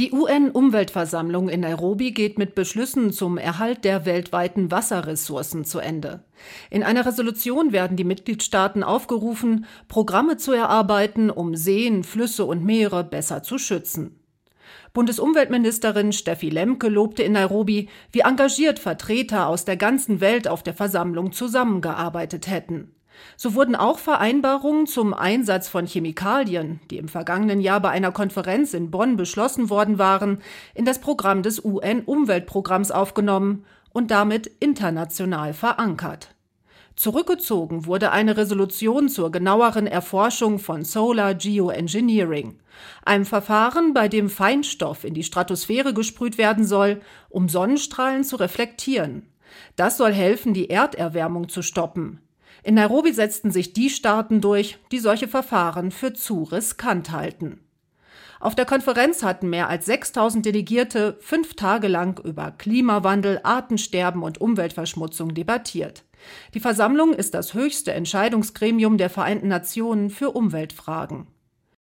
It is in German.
Die UN-Umweltversammlung in Nairobi geht mit Beschlüssen zum Erhalt der weltweiten Wasserressourcen zu Ende. In einer Resolution werden die Mitgliedstaaten aufgerufen, Programme zu erarbeiten, um Seen, Flüsse und Meere besser zu schützen. Bundesumweltministerin Steffi Lemke lobte in Nairobi, wie engagiert Vertreter aus der ganzen Welt auf der Versammlung zusammengearbeitet hätten. So wurden auch Vereinbarungen zum Einsatz von Chemikalien, die im vergangenen Jahr bei einer Konferenz in Bonn beschlossen worden waren, in das Programm des UN-Umweltprogramms aufgenommen und damit international verankert. Zurückgezogen wurde eine Resolution zur genaueren Erforschung von Solar Geoengineering, einem Verfahren, bei dem Feinstoff in die Stratosphäre gesprüht werden soll, um Sonnenstrahlen zu reflektieren. Das soll helfen, die Erderwärmung zu stoppen. In Nairobi setzten sich die Staaten durch, die solche Verfahren für zu riskant halten. Auf der Konferenz hatten mehr als 6000 Delegierte fünf Tage lang über Klimawandel, Artensterben und Umweltverschmutzung debattiert. Die Versammlung ist das höchste Entscheidungsgremium der Vereinten Nationen für Umweltfragen.